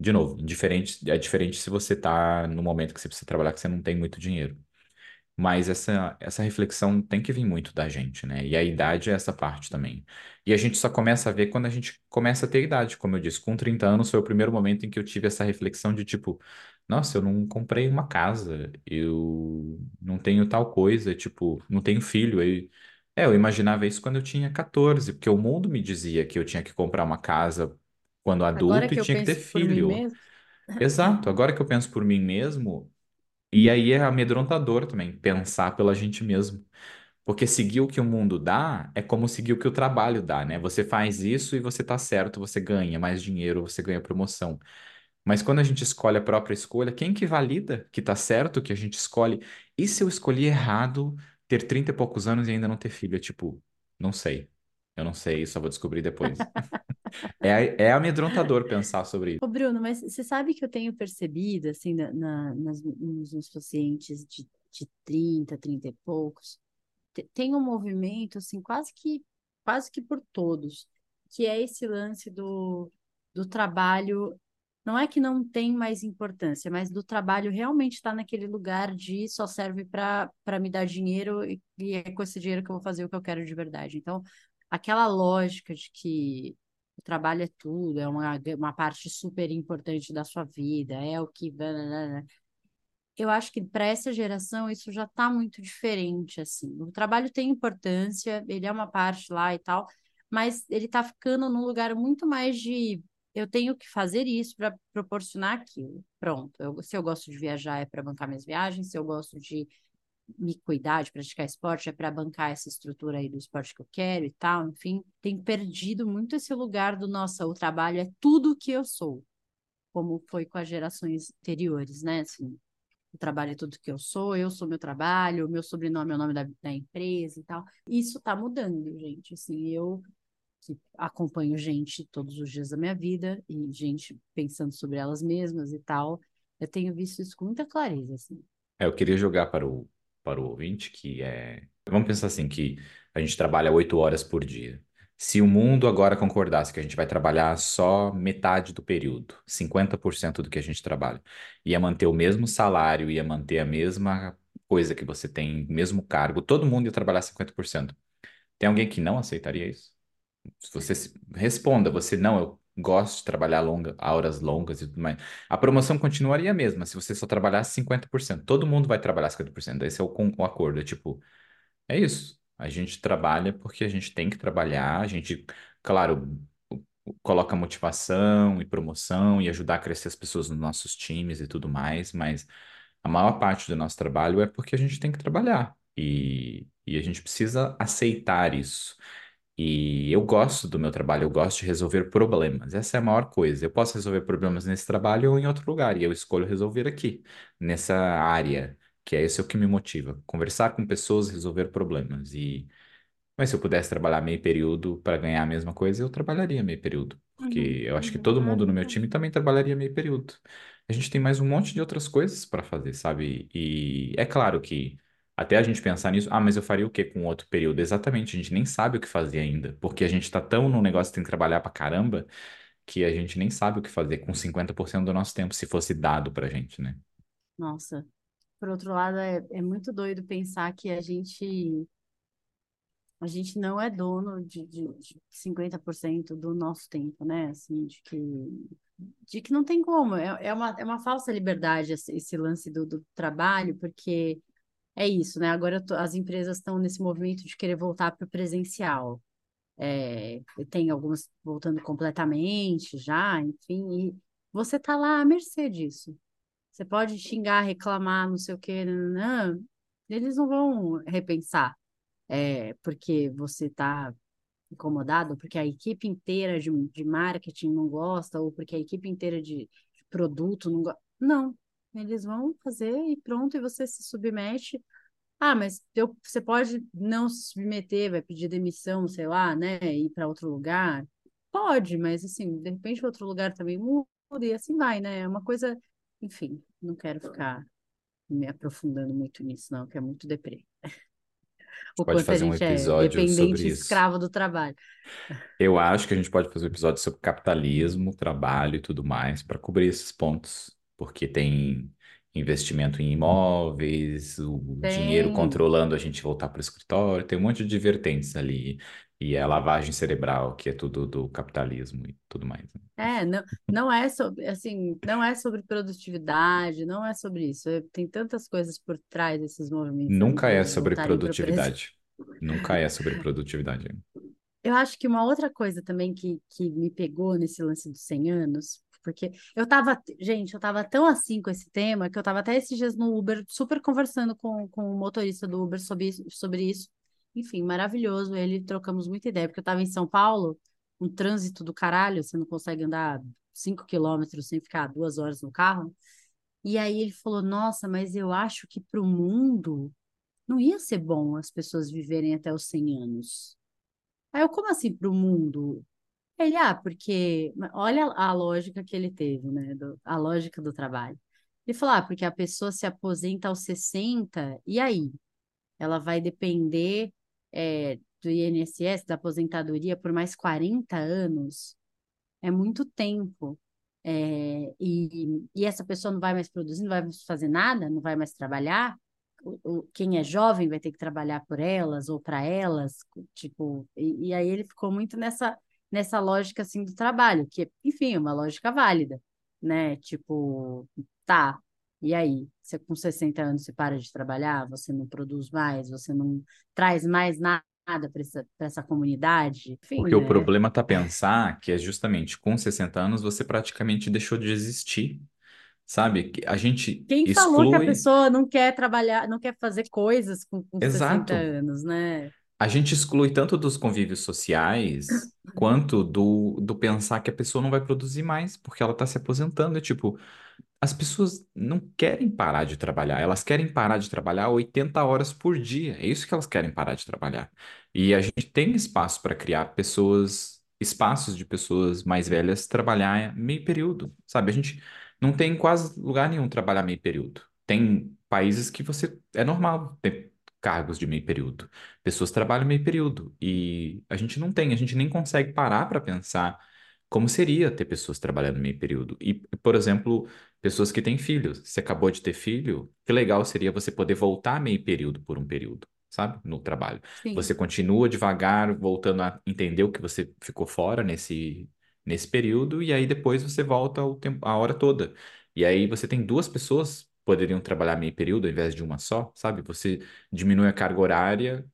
De novo, diferente, é diferente se você está no momento que você precisa trabalhar que você não tem muito dinheiro. Mas essa, essa reflexão tem que vir muito da gente, né? E a idade é essa parte também. E a gente só começa a ver quando a gente começa a ter idade, como eu disse. Com 30 anos foi o primeiro momento em que eu tive essa reflexão de tipo, nossa, eu não comprei uma casa, eu não tenho tal coisa, tipo, não tenho filho. Eu, é, eu imaginava isso quando eu tinha 14, porque o mundo me dizia que eu tinha que comprar uma casa quando Agora adulto e que eu tinha que ter penso por mim filho. mesmo, Exato, agora que eu penso por mim mesmo, e aí é amedrontador também pensar pela gente mesmo, Porque seguir o que o mundo dá é como seguir o que o trabalho dá, né? Você faz isso e você tá certo, você ganha mais dinheiro, você ganha promoção. Mas quando a gente escolhe a própria escolha, quem que valida que tá certo que a gente escolhe? E se eu escolhi errado ter 30 e poucos anos e ainda não ter filho? É tipo, não sei. Eu não sei, só vou descobrir depois. É, é amedrontador pensar sobre isso. Ô, Bruno, mas você sabe que eu tenho percebido, assim, na, na- nas, nos meus pacientes de, de 30, 30 e poucos, te- tem um movimento, assim, quase que, quase que por todos, que é esse lance do, do trabalho. Não é que não tem mais importância, mas do trabalho realmente estar naquele lugar de só serve para para me dar dinheiro e, e é com esse dinheiro que eu vou fazer o que eu quero de verdade. Então, aquela lógica de que o trabalho é tudo, é uma, uma parte super importante da sua vida, é o que. Eu acho que para essa geração isso já está muito diferente, assim. O trabalho tem importância, ele é uma parte lá e tal, mas ele está ficando num lugar muito mais de eu tenho que fazer isso para proporcionar aquilo. Pronto. Eu, se eu gosto de viajar é para bancar minhas viagens, se eu gosto de me cuidar, de praticar esporte, é para bancar essa estrutura aí do esporte que eu quero e tal, enfim, tem perdido muito esse lugar do nossa, o trabalho é tudo que eu sou, como foi com as gerações anteriores, né? Assim, o trabalho é tudo que eu sou, eu sou meu trabalho, o meu sobrenome é o nome da, da empresa e tal. Isso tá mudando, gente. Assim, eu que acompanho gente todos os dias da minha vida e gente pensando sobre elas mesmas e tal, eu tenho visto isso com muita clareza, assim. É, eu queria jogar para o, para o ouvinte que é. Vamos pensar assim, que a gente trabalha oito horas por dia. Se o mundo agora concordasse que a gente vai trabalhar só metade do período, 50% do que a gente trabalha, ia manter o mesmo salário, ia manter a mesma coisa que você tem, mesmo cargo, todo mundo ia trabalhar 50%. Tem alguém que não aceitaria isso? Se você responda, você não, eu gosto de trabalhar longa, horas longas e tudo mais. A promoção continuaria a mesma se você só trabalhasse 50%. Todo mundo vai trabalhar 50%. Esse é o, o acordo. É tipo, é isso. A gente trabalha porque a gente tem que trabalhar. A gente, claro, coloca motivação e promoção e ajudar a crescer as pessoas nos nossos times e tudo mais, mas a maior parte do nosso trabalho é porque a gente tem que trabalhar. E, e a gente precisa aceitar isso. E eu gosto do meu trabalho, eu gosto de resolver problemas. Essa é a maior coisa. Eu posso resolver problemas nesse trabalho ou em outro lugar, e eu escolho resolver aqui, nessa área, que é esse o que me motiva. Conversar com pessoas, resolver problemas. E mas se eu pudesse trabalhar meio período para ganhar a mesma coisa, eu trabalharia meio período, porque Uhum, eu acho que uhum. todo mundo no meu legal. time também trabalharia meio período. A gente tem mais um monte de outras coisas para fazer, sabe? E é claro que até a gente pensar nisso, ah, mas eu faria o quê com outro período? Exatamente, a gente nem sabe o que fazer ainda, porque a gente tá tão no negócio de tem que trabalhar pra caramba que a gente nem sabe o que fazer com 50% do nosso tempo se fosse dado pra gente, né? Nossa. Por outro lado, é, é muito doido pensar que a gente, a gente não é dono de, de, de 50% do nosso tempo, né? Assim, de que, de que não tem como. É, é uma, é uma falsa liberdade esse, esse lance do, do trabalho, porque é isso, né? Agora tô- as empresas estão nesse movimento de querer voltar para o presencial. É, tem algumas voltando completamente já, enfim, e você tá lá à mercê disso. Você pode xingar, reclamar, não sei o quê, nananã, eles não vão repensar, é, porque você está incomodado, porque a equipe inteira de, de marketing não gosta, ou porque a equipe inteira de, de produto não gosta. Não, eles vão fazer e pronto, e você se submete. Ah, mas eu, você pode não se submeter, vai pedir demissão, sei lá, né, ir para outro lugar. Pode, mas assim, de repente outro lugar também muda e assim vai, né? É uma coisa, enfim, não quero ficar me aprofundando muito nisso, não, que é muito deprê. O pode fazer um é episódio sobre dependente, isso. escravo do trabalho. Eu acho que a gente pode fazer um episódio sobre capitalismo, trabalho e tudo mais, para cobrir esses pontos, porque tem investimento em imóveis, o dinheiro Tem. controlando a gente voltar para o escritório, tem um monte de vertentes ali, e é a lavagem cerebral, que é tudo do capitalismo e tudo mais. né? É, não, não é sobre, assim, não é sobre produtividade, não é sobre isso. É- Tem tantas coisas por trás desses movimentos da Nunca é sobre produtividade. Nunca é sobre produtividade. Eu acho que uma outra coisa também que, que me pegou nesse lance dos 100 anos, porque eu tava, gente, eu tava tão assim com esse tema que eu tava até esses dias no Uber, super conversando com, com o motorista do Uber sobre sobre isso. enfim, maravilhoso. Ele trocamos muita ideia, porque eu estava em São Paulo, um trânsito do caralho, você não consegue andar cinco quilômetros sem ficar duas horas no carro. E aí ele falou: Nossa, mas eu acho que para o mundo não ia ser bom as pessoas viverem até os 100 anos. Aí eu, como assim para o mundo? Ele, ah, porque olha a lógica que ele teve, né? Do, a lógica do trabalho. Ele falou, ah, porque a pessoa se aposenta aos 60, e aí? Ela vai depender é, do INSS, da aposentadoria, por mais 40 anos. É muito tempo. É, e, e essa pessoa não vai mais produzir, não vai mais fazer nada, não vai mais trabalhar. Quem é jovem vai ter que trabalhar por elas ou para elas, tipo, e, e aí ele ficou muito nessa nessa lógica assim do trabalho, que, enfim, é uma lógica válida, né? Tipo, tá, e aí? Você com 60 anos você para de trabalhar, você não produz mais, você não traz mais nada para essa, essa comunidade? Enfim, Porque o é... problema tá pensar que é justamente com 60 anos você praticamente deixou de existir. Sabe? A gente Quem exclui. falou que a pessoa não quer trabalhar, não quer fazer coisas com, com 60 Exato. anos, né? A gente exclui tanto dos convívios sociais quanto do, do pensar que a pessoa não vai produzir mais porque ela está se aposentando. É tipo, as pessoas não querem parar de trabalhar, elas querem parar de trabalhar 80 horas por dia. É isso que elas querem parar de trabalhar. E a gente tem espaço para criar pessoas, espaços de pessoas mais velhas trabalhar meio período, sabe? A gente não tem quase lugar nenhum trabalhar meio período. Tem países que você é normal ter cargos de meio período. Pessoas trabalham meio período e a gente não tem, a gente nem consegue parar para pensar como seria ter pessoas trabalhando meio período. E, por exemplo, pessoas que têm filhos. Você acabou de ter filho, que legal seria você poder voltar meio período por um período, sabe? No trabalho. Sim. Você continua devagar, voltando a entender o que você ficou fora nesse, nesse período, e aí depois você volta o tempo, a hora toda. E aí você tem duas pessoas poderiam trabalhar meio período ao invés de uma só, sabe? Você diminui a carga horária,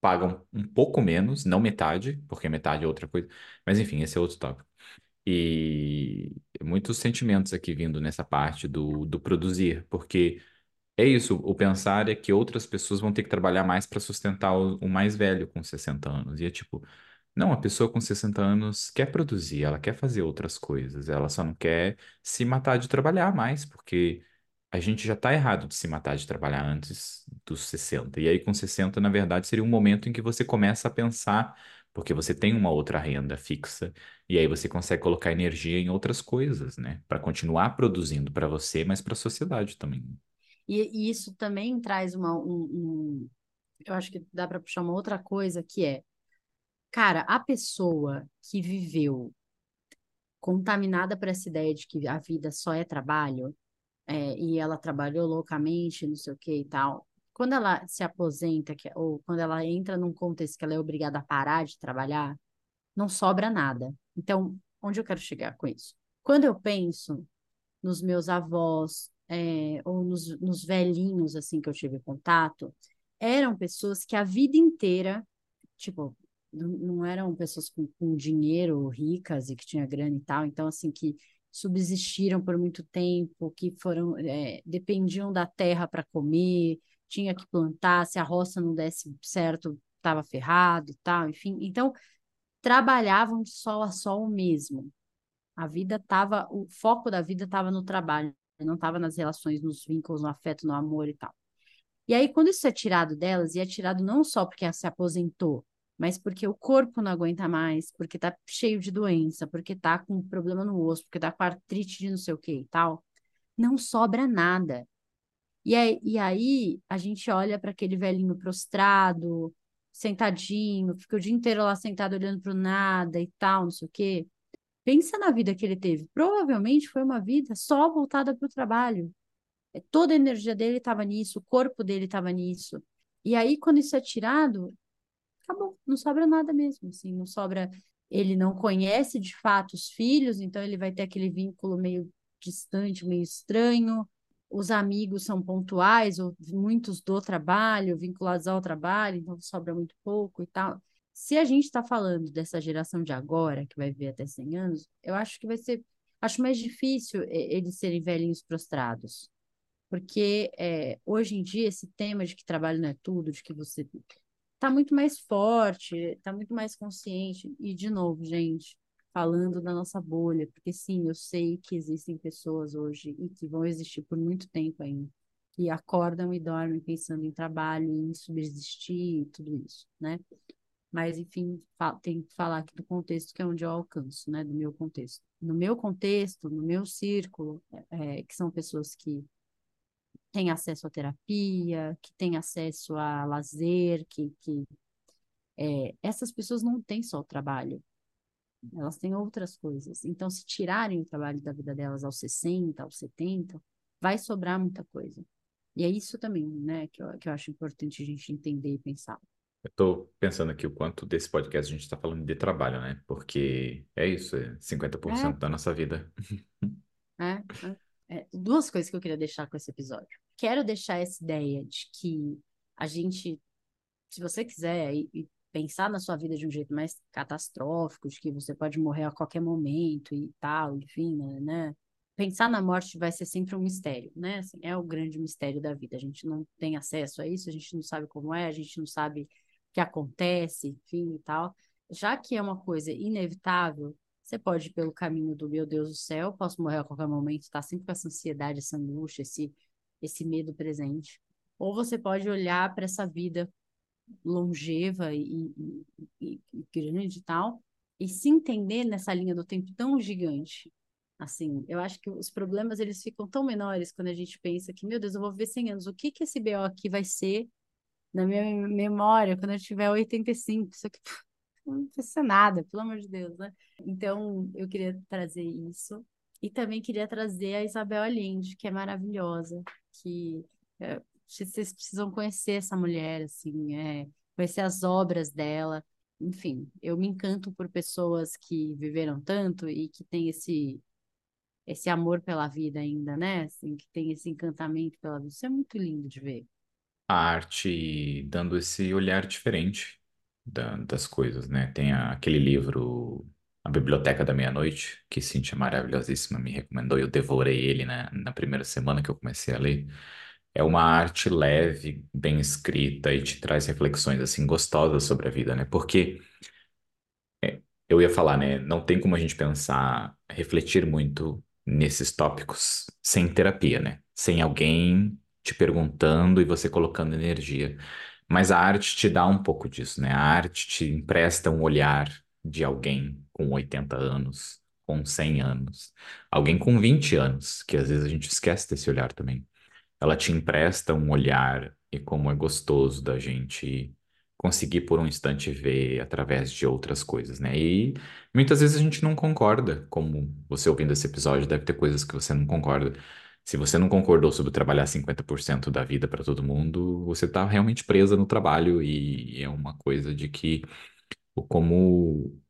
paga um, um pouco menos, não metade, porque metade é outra coisa. Mas enfim, esse é outro tópico. E muitos sentimentos aqui vindo nessa parte do, do produzir, porque é isso, o pensar é que outras pessoas vão ter que trabalhar mais para sustentar o, o mais velho com 60 anos. E é tipo, não, a pessoa com 60 anos quer produzir, ela quer fazer outras coisas, ela só não quer se matar de trabalhar mais, porque a gente já está errado de se matar de trabalhar antes dos 60. E aí, com 60, na verdade, seria um momento em que você começa a pensar, porque você tem uma outra renda fixa, e aí você consegue colocar energia em outras coisas, né? Para continuar produzindo para você, mas para a sociedade também. E, e, isso também traz uma. Um, um, eu acho que dá para puxar uma outra coisa que é. Cara, a pessoa que viveu contaminada por essa ideia de que a vida só é trabalho, é, e ela trabalhou loucamente, não sei o que e tal. Quando ela se aposenta, que, ou quando ela entra num contexto que ela é obrigada a parar de trabalhar, não sobra nada. Então, onde eu quero chegar com isso? Quando eu penso nos meus avós, é, ou nos, nos velhinhos, assim, que eu tive contato, eram pessoas que a vida inteira, tipo, não eram pessoas com, com dinheiro, ricas e que tinha grana e tal, então, assim, que subsistiram por muito tempo, que foram é, dependiam da terra para comer, tinha que plantar, se a roça não desse certo, estava ferrado e tal, enfim. Então, trabalhavam de sol a sol mesmo. A vida estava, o foco da vida estava no trabalho, não estava nas relações, nos vínculos, no afeto, no amor e tal. E aí, quando isso é tirado delas, e é tirado não só porque ela se aposentou, mas porque o corpo não aguenta mais, porque tá cheio de doença, porque tá com problema no osso, porque tá com artrite de não sei o que e tal, não sobra nada. E aí, e aí a gente olha para aquele velhinho prostrado, sentadinho, fica o dia inteiro lá sentado olhando para o nada e tal, não sei o quê. Pensa na vida que ele teve. Provavelmente foi uma vida só voltada para o trabalho. Toda a energia dele estava nisso, o corpo dele estava nisso. E aí, quando isso é tirado, acabou, não sobra nada mesmo, assim, não sobra. Ele não conhece de fato os filhos, então ele vai ter aquele vínculo meio distante, meio estranho. Os amigos são pontuais, ou muitos do trabalho, vinculados ao trabalho, então sobra muito pouco e tal. Se a gente está falando dessa geração de agora, que vai viver até 100 anos, eu acho que vai ser. Acho mais difícil eles serem velhinhos prostrados. Porque é, hoje em dia, esse tema de que trabalho não é tudo, de que você tá muito mais forte, tá muito mais consciente. E, de novo, gente, falando da nossa bolha, porque sim, eu sei que existem pessoas hoje e que vão existir por muito tempo ainda, que acordam e dormem pensando em trabalho, em subsistir e tudo isso, né? Mas, enfim, tem que falar aqui do contexto que é onde eu alcanço, né? Do meu contexto. No meu contexto, no meu círculo, é, que são pessoas que têm acesso à terapia, que têm acesso a lazer, que, que é, essas pessoas não têm só o trabalho, elas têm outras coisas. Então, se tirarem o trabalho da vida delas aos 60, aos 70, vai sobrar muita coisa. E é isso também, né, que eu, que eu acho importante a gente entender e pensar. Eu tô pensando aqui o quanto desse podcast a gente está falando de trabalho, né? Porque é isso, é 50% é. da nossa vida. É, é, é. Duas coisas que eu queria deixar com esse episódio. Quero deixar essa ideia de que a gente, se você quiser, e, e pensar na sua vida de um jeito mais catastrófico, de que você pode morrer a qualquer momento e tal, enfim, né? né? Pensar na morte vai ser sempre um mistério, né? Assim, é o grande mistério da vida. A gente não tem acesso a isso, a gente não sabe como é, a gente não sabe o que acontece, enfim e tal. Já que é uma coisa inevitável, você pode ir pelo caminho do meu Deus do céu, posso morrer a qualquer momento, tá sempre com essa ansiedade, essa angústia, esse, esse medo presente. Ou você pode olhar para essa vida longeva e, e, e, grande e tal, e se entender nessa linha do tempo tão gigante. Assim, eu acho que os problemas eles ficam tão menores quando a gente pensa que, meu Deus, eu vou viver 100 anos, o que que esse BO aqui vai ser na minha memória quando eu tiver 85? Isso aqui não vai ser nada, pelo amor de Deus, né? Então, eu queria trazer isso. E também queria trazer a Isabel Allende, que é maravilhosa, que é, vocês precisam conhecer essa mulher, assim, é, conhecer as obras dela. Enfim, eu me encanto por pessoas que viveram tanto e que têm esse esse amor pela vida ainda, né? Assim, que tem esse encantamento pela vida. Isso é muito lindo de ver. A arte dando esse olhar diferente da, das coisas, né? Tem a, aquele livro A Biblioteca da Meia-Noite, que Cintia maravilhosíssima me recomendou. Eu devorei ele na, na primeira semana que eu comecei a ler. É uma arte leve, bem escrita e te traz reflexões assim gostosas sobre a vida, né? Porque é, eu ia falar, né? Não tem como a gente pensar, refletir muito nesses tópicos sem terapia, né? Sem alguém te perguntando e você colocando energia. Mas a arte te dá um pouco disso, né? A arte te empresta um olhar de alguém com 80 anos, com 100 anos, alguém com 20 anos, que às vezes a gente esquece desse olhar também ela te empresta um olhar e como é gostoso da gente conseguir por um instante ver através de outras coisas, né? E muitas vezes a gente não concorda, como você ouvindo esse episódio, deve ter coisas que você não concorda. Se você não concordou sobre trabalhar 50% da vida para todo mundo, você está realmente presa no trabalho e é uma coisa de que como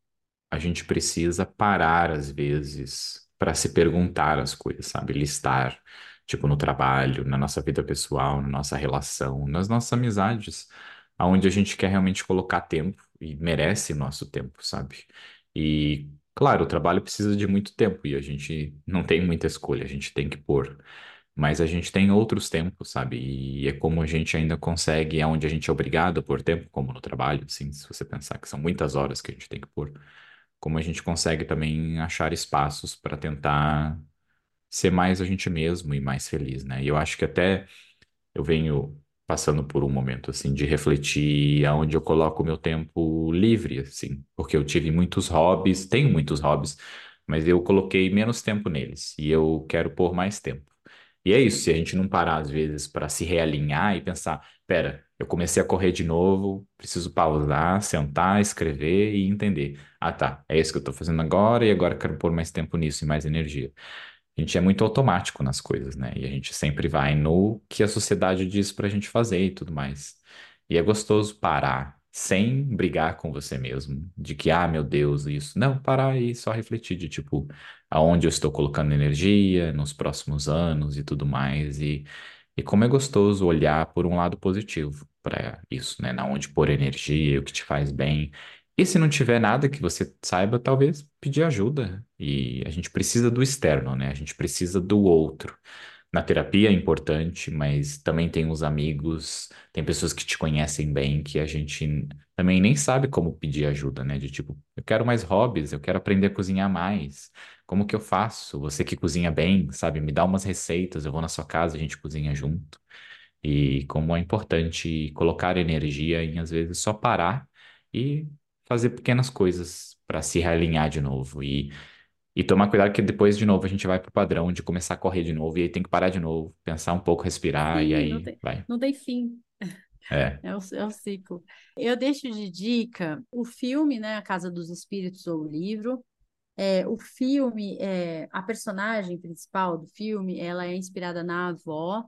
a gente precisa parar às vezes para se perguntar as coisas, sabe? Listar tipo no trabalho, na nossa vida pessoal, na nossa relação, nas nossas amizades, aonde a gente quer realmente colocar tempo e merece nosso tempo, sabe? E claro, o trabalho precisa de muito tempo e a gente não tem muita escolha, a gente tem que pôr. Mas a gente tem outros tempos, sabe? E é como a gente ainda consegue, é onde a gente é obrigado a pôr tempo, como no trabalho, assim, se você pensar que são muitas horas que a gente tem que pôr, como a gente consegue também achar espaços para tentar ser mais a gente mesmo e mais feliz, né? E eu acho que até eu venho passando por um momento assim de refletir aonde eu coloco o meu tempo livre, assim, porque eu tive muitos hobbies, tenho muitos hobbies, mas eu coloquei menos tempo neles e eu quero pôr mais tempo. E é isso, se a gente não parar às vezes para se realinhar e pensar, pera, eu comecei a correr de novo, preciso pausar, sentar, escrever e entender. Ah, tá, é isso que eu estou fazendo agora e agora quero pôr mais tempo nisso e mais energia a gente é muito automático nas coisas, né? E a gente sempre vai no que a sociedade diz pra gente fazer e tudo mais. E é gostoso parar sem brigar com você mesmo, de que, ah, meu Deus, isso. Não, parar e só refletir de tipo, aonde eu estou colocando energia nos próximos anos e tudo mais. E, e como é gostoso olhar por um lado positivo para isso, né? Na onde pôr energia, o que te faz bem. E se não tiver nada que você saiba, talvez pedir ajuda. E a gente precisa do externo, né? A gente precisa do outro na terapia é importante, mas também tem os amigos, tem pessoas que te conhecem bem, que a gente também nem sabe como pedir ajuda, né? De tipo, eu quero mais hobbies, eu quero aprender a cozinhar mais. Como que eu faço? Você que cozinha bem, sabe? Me dá umas receitas, eu vou na sua casa, a gente cozinha junto. E como é importante colocar energia em, às vezes, só parar e fazer pequenas coisas para se realinhar de novo. E, e tomar cuidado que depois, de novo, a gente vai pro padrão de começar a correr de novo e aí tem que parar de novo, pensar um pouco, respirar e Sim, não aí tem, vai. não tem fim. É. É o, é o ciclo. Eu deixo de dica o filme, né, A Casa dos Espíritos ou o livro. É, o filme, é, a personagem principal do filme, ela é inspirada na avó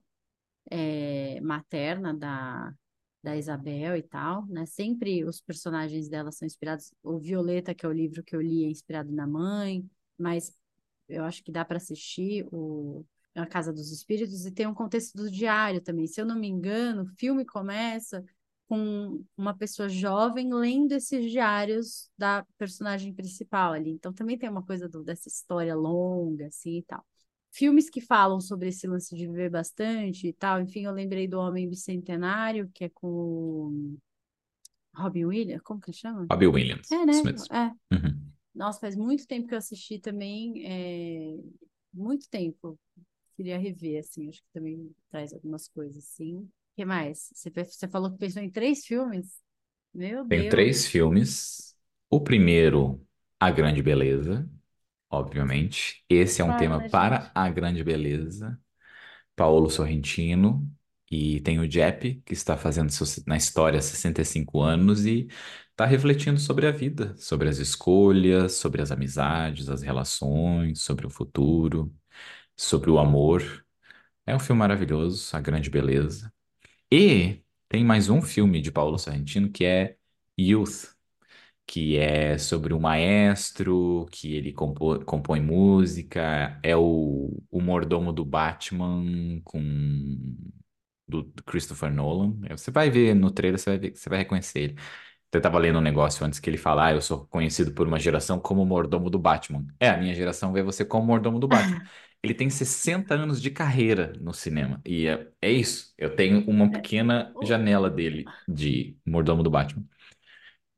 é, materna da, da Isabel e tal, né? Sempre os personagens dela são inspirados. O Violeta, que é o livro que eu li, é inspirado na mãe, mas eu acho que dá para assistir o A Casa dos Espíritos e tem um contexto do diário também. Se eu não me engano, o filme começa com uma pessoa jovem lendo esses diários da personagem principal ali. Então também tem uma coisa do, dessa história longa assim e tal filmes que falam sobre esse lance de viver bastante e tal. Enfim, eu lembrei do Homem Bicentenário, que é com Robin Williams, como que ele chama? Robbie Williams, É, né? É. Uhum. Nossa, faz muito tempo que eu assisti também, é... muito tempo. Queria rever, assim, acho que também traz algumas coisas, assim. O que mais? Você, você falou que pensou em três filmes? Meu Tenho Deus! três filmes. O primeiro, A Grande Beleza, obviamente. Esse é um Fala, tema né, para gente? A Grande Beleza. Paolo Sorrentino. E tem o Jepp, que está fazendo na história 65 anos e está refletindo sobre a vida, sobre as escolhas, sobre as amizades, as relações, sobre o futuro, sobre o amor. É um filme maravilhoso, A Grande Beleza. E tem mais um filme de Paulo Sorrentino que é Youth, que é sobre um maestro, que ele compõe música, é o, o mordomo do Batman com do Christopher Nolan. Você vai ver no trailer, você vai ver, você vai reconhecer ele. Eu estava lendo um negócio antes que ele fala, ah, eu sou conhecido por uma geração como o mordomo do Batman. É, a minha geração vê você como o mordomo do Batman. Ele tem 60 anos de carreira no cinema. E é, é isso. Eu tenho uma É, pequena o- janela dele de mordomo do Batman.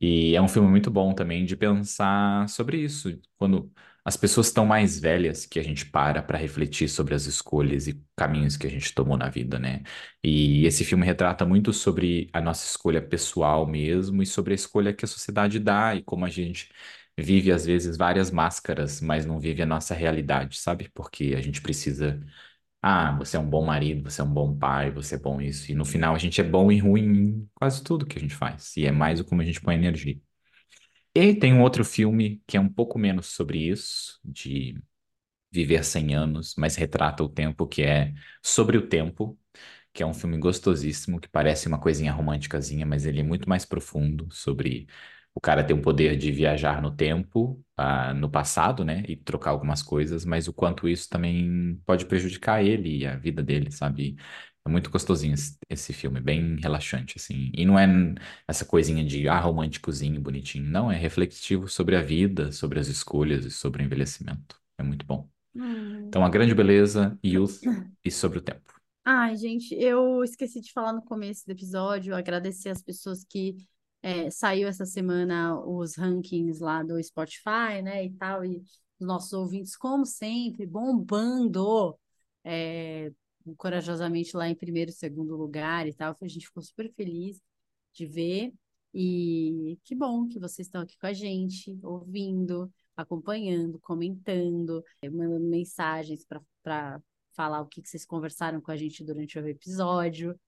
E é um filme muito bom também de pensar sobre isso, quando as pessoas estão mais velhas que a gente para para refletir sobre as escolhas e caminhos que a gente tomou na vida, né? E esse filme retrata muito sobre a nossa escolha pessoal mesmo e sobre a escolha que a sociedade dá e como a gente vive às vezes várias máscaras, mas não vive a nossa realidade, sabe? Porque a gente precisa ah, você é um bom marido, você é um bom pai, você é bom isso. E no final a gente é bom e ruim em quase tudo que a gente faz. E é mais como a gente põe energia. E tem um outro filme que é um pouco menos sobre isso, de viver 100 anos, mas retrata o tempo, que é Sobre o Tempo, que é um filme gostosíssimo, que parece uma coisinha românticazinha, mas ele é muito mais profundo sobre o cara ter o poder de viajar no tempo, ah, no passado, né, e trocar algumas coisas, mas o quanto isso também pode prejudicar ele e a vida dele, sabe? É muito gostosinho esse, esse filme, bem relaxante, assim. E não é essa coisinha de, ah, românticozinho, bonitinho. Não, é reflexivo sobre a vida, sobre as escolhas e sobre o envelhecimento. É muito bom. Então, Hum. A Grande Beleza, Youth e Sobre o Tempo. Ai, gente, eu esqueci de falar no começo do episódio, agradecer as pessoas que é, saiu essa semana os rankings lá do Spotify, né, e tal, e os nossos ouvintes, como sempre, bombando é, corajosamente lá em primeiro segundo lugar e tal. A gente ficou super feliz de ver. E que bom que vocês estão aqui com a gente, ouvindo, acompanhando, comentando, eh, mandando mensagens para falar o que que vocês conversaram com a gente durante o episódio.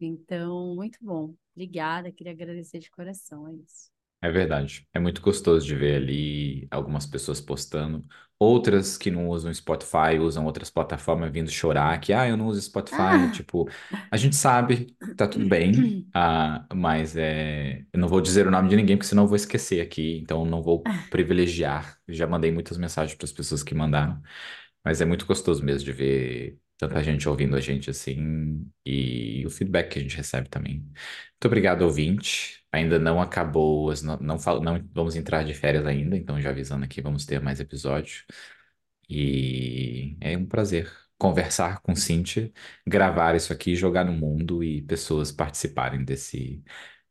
Então, muito bom. Obrigada, queria agradecer de coração, é isso. É verdade. É muito gostoso de ver ali algumas pessoas postando, outras que não usam Spotify, usam outras plataformas vindo chorar que, ah, eu não uso Spotify. Ah! Tipo, a gente sabe, tá tudo bem, ah, mas é, eu não vou dizer o nome de ninguém, porque senão eu vou esquecer aqui, então não vou privilegiar. Já mandei muitas mensagens para as pessoas que mandaram, mas é muito gostoso mesmo de ver tanta gente ouvindo a gente assim e o feedback que a gente recebe também. Muito obrigado, ouvinte. Ainda não acabou, as no- não, fal- não vamos entrar de férias ainda, então já avisando aqui, vamos ter mais episódio. E é um prazer conversar com Cíntia, gravar isso aqui, jogar no mundo e pessoas participarem desse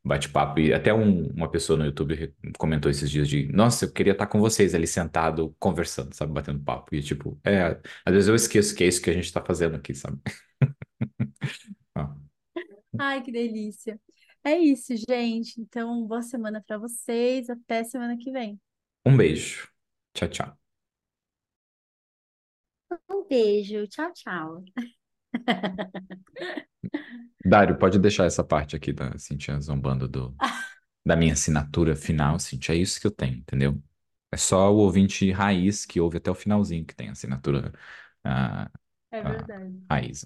bate-papo. E até um- uma pessoa no YouTube comentou esses dias de, nossa, eu queria estar com vocês ali sentado, conversando, sabe, batendo papo. E tipo, é, às vezes eu esqueço que é isso que a gente tá fazendo aqui, sabe? Ah, Ai, que delícia. É isso, gente. Então, boa semana para vocês. Até semana que vem. Um beijo. Tchau, tchau. Um beijo. Tchau, tchau. Dário, pode deixar essa parte aqui da Cintia zombando do, da minha assinatura final, Cintia. É isso que eu tenho, entendeu? É só o ouvinte raiz que ouve até o finalzinho que tem assinatura ah, É ah, verdade. raiz.